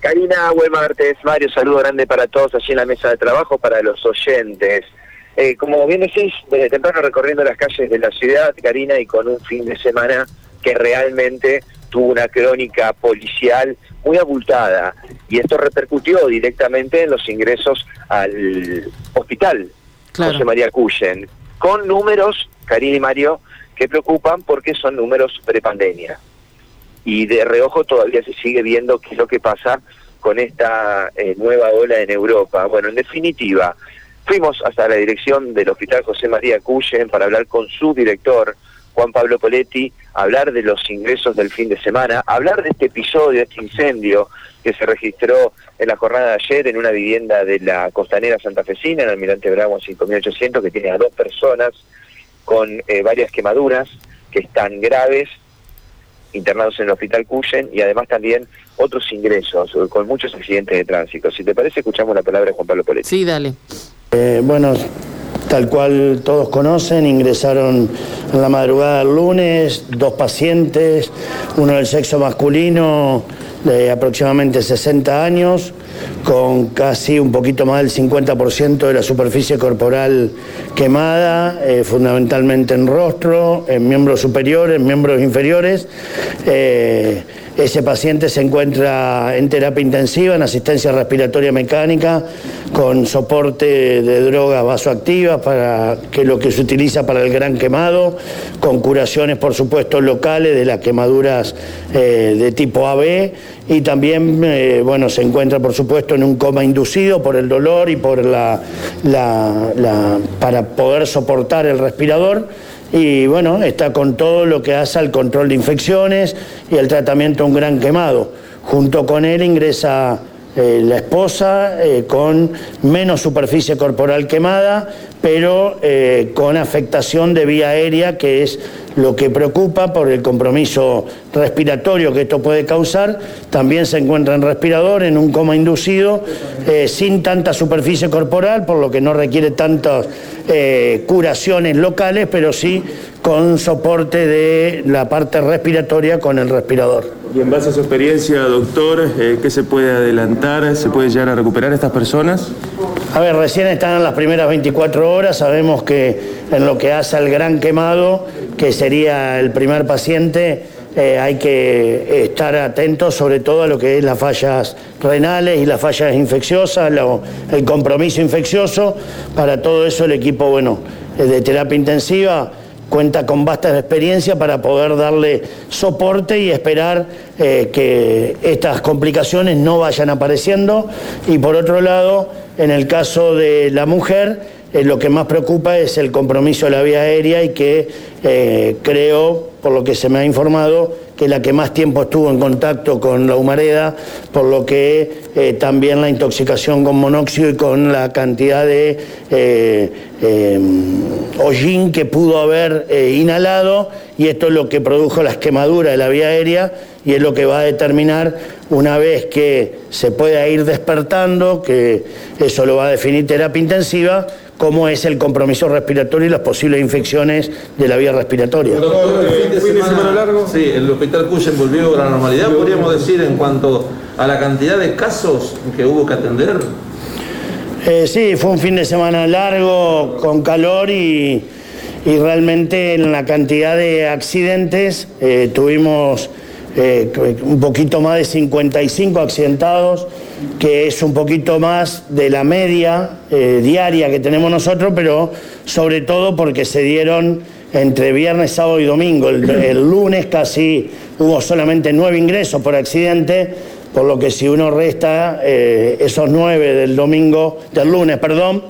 Karina, buen martes. Mario, saludo grande para todos allí en la mesa de trabajo, para los oyentes. Eh, como bien decís, desde temprano recorriendo las calles de la ciudad, Karina, y con un fin de semana que realmente tuvo una crónica policial muy abultada. Y esto repercutió directamente en los ingresos al hospital José María Cuyen, con números, Karina y Mario, que preocupan porque son números prepandemia y de reojo todavía se sigue viendo qué es lo que pasa con esta eh, nueva ola en Europa. Bueno, en definitiva, fuimos hasta la dirección del Hospital José María Cuyen para hablar con su director, Juan Pablo Poletti, hablar de los ingresos del fin de semana, hablar de este episodio, este incendio que se registró en la jornada de ayer en una vivienda de la costanera santafesina, en Almirante Bravo 5800, que tiene a dos personas con eh, varias quemaduras que están graves internados en el Hospital Cuyen y además también otros ingresos con muchos accidentes de tránsito. Si te parece, escuchamos la palabra de Juan Pablo Poletti. Sí, dale. Eh, bueno, tal cual todos conocen, ingresaron en la madrugada del lunes dos pacientes, uno del sexo masculino de aproximadamente 60 años, con casi un poquito más del 50% de la superficie corporal quemada, eh, fundamentalmente en rostro, en miembros superiores, miembros inferiores. Eh, ese paciente se encuentra en terapia intensiva, en asistencia respiratoria mecánica, con soporte de drogas vasoactivas, para, que es lo que se utiliza para el gran quemado, con curaciones, por supuesto, locales de las quemaduras eh, de tipo AB y también, eh, bueno, se encuentra, por supuesto, en un coma inducido por el dolor y por la, para poder soportar el respirador y bueno, está con todo lo que hace al control de infecciones y el tratamiento de un gran quemado. Junto con él ingresa eh, la esposa eh, con menos superficie corporal quemada, pero eh, con afectación de vía aérea, que es lo que preocupa por el compromiso respiratorio que esto puede causar. También se encuentra en respirador, en un coma inducido, sin tanta superficie corporal, por lo que no requiere tantas curaciones locales, pero sí con soporte de la parte respiratoria con el respirador. Y en base a su experiencia, doctor, eh, ¿qué se puede adelantar? ¿Se puede llegar a recuperar estas personas? A ver, recién están en las primeras 24 horas, sabemos que en lo que hace al gran quemado, que sería el primer paciente, eh, hay que estar atentos sobre todo a lo que es las fallas renales y las fallas infecciosas, el compromiso infeccioso. Para todo eso el equipo, bueno, de terapia intensiva cuenta con vasta experiencia para poder darle soporte y esperar eh, que estas complicaciones no vayan apareciendo. Y por otro lado, en el caso de la mujer, eh, lo que más preocupa es el compromiso de la vía aérea y que eh, creo, por lo que se me ha informado, que la que más tiempo estuvo en contacto con la humareda, por lo que también la intoxicación con monóxido y con la cantidad de eh, hollín que pudo haber inhalado, y esto es lo que produjo las quemaduras de la vía aérea y es lo que va a determinar una vez que se pueda ir despertando, que eso lo va a definir terapia intensiva, cómo es el compromiso respiratorio y las posibles infecciones de la vía respiratoria. Doctor, el fin de semana largo. Sí, el hospital Cuyen volvió a la normalidad, podríamos decir, en cuanto a la cantidad de casos que hubo que atender. Eh, sí, fue un fin de semana largo, con calor y, realmente en la cantidad de accidentes eh, tuvimos eh, un poquito más de 55 accidentados, que es un poquito más de la media diaria que tenemos nosotros, pero sobre todo porque se dieron entre viernes, sábado y domingo. El, lunes casi hubo solamente nueve ingresos por accidente, por lo que si uno resta eh, esos nueve del domingo, del lunes, perdón,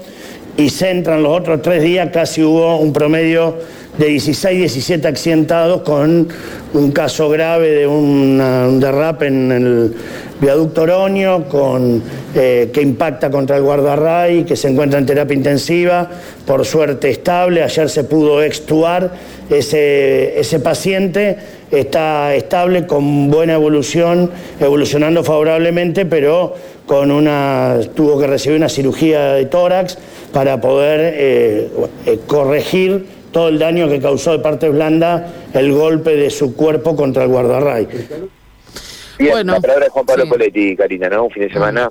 y centran los otros tres días, casi hubo un promedio de 16, 17 accidentados con un caso grave de un derrape en el viaducto Oroño con, eh, que impacta contra el guardarray, que se encuentra en terapia intensiva, por suerte estable. Ayer se pudo extuar ese, ese paciente, está estable, con buena evolución, evolucionando favorablemente, pero con una, tuvo que recibir una cirugía de tórax para poder eh, eh, corregir todo el daño que causó de parte blanda el golpe de su cuerpo contra el guardarray. bueno, la palabra de Juan Pablo Poletti, Karina, ¿no? Un fin de semana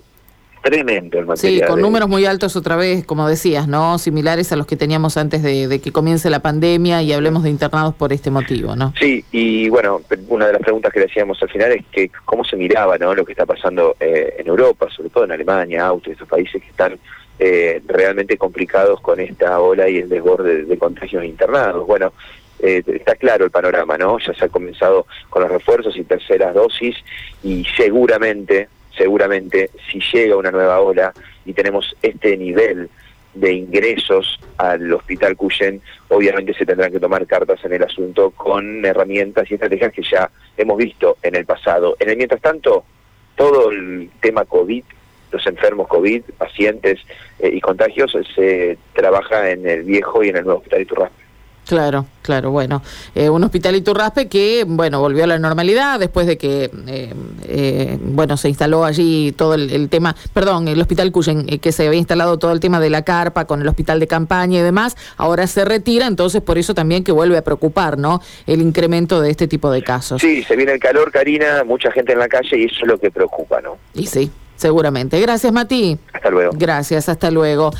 tremendo el material. Sí, con números muy altos otra vez, como decías, ¿no? Similares a los que teníamos antes de, que comience la pandemia y hablemos de internados por este motivo, ¿no? Sí, y bueno, una de las preguntas que le hacíamos al final es que cómo se miraba, ¿no? Lo que está pasando eh, en Europa, sobre todo en Alemania, Austria, esos países que están eh, realmente complicados con esta ola y el desborde de, contagios internados. Bueno, eh, está claro el panorama, ¿no? Ya se ha comenzado con los refuerzos y terceras dosis y seguramente seguramente si llega una nueva ola y tenemos este nivel de ingresos al hospital Cuyen, obviamente se tendrán que tomar cartas en el asunto con herramientas y estrategias que ya hemos visto en el pasado. En el mientras tanto, todo el tema COVID, los enfermos COVID, pacientes eh, y contagios, se trabaja en el viejo y en el nuevo hospital Iturraspe. Claro, claro, bueno, eh, un hospital Iturraspe que, bueno, volvió a la normalidad después de que, eh, eh, bueno, se instaló allí todo el, tema, perdón, el hospital Cuyen, que se había instalado todo el tema de la carpa con el hospital de campaña y demás, ahora se retira, entonces por eso también que vuelve a preocupar, ¿no? El incremento de este tipo de casos. Sí, se viene el calor, Karina, mucha gente en la calle y eso es lo que preocupa, ¿no? Y sí, seguramente. Gracias, Mati. Hasta luego. Gracias, hasta luego.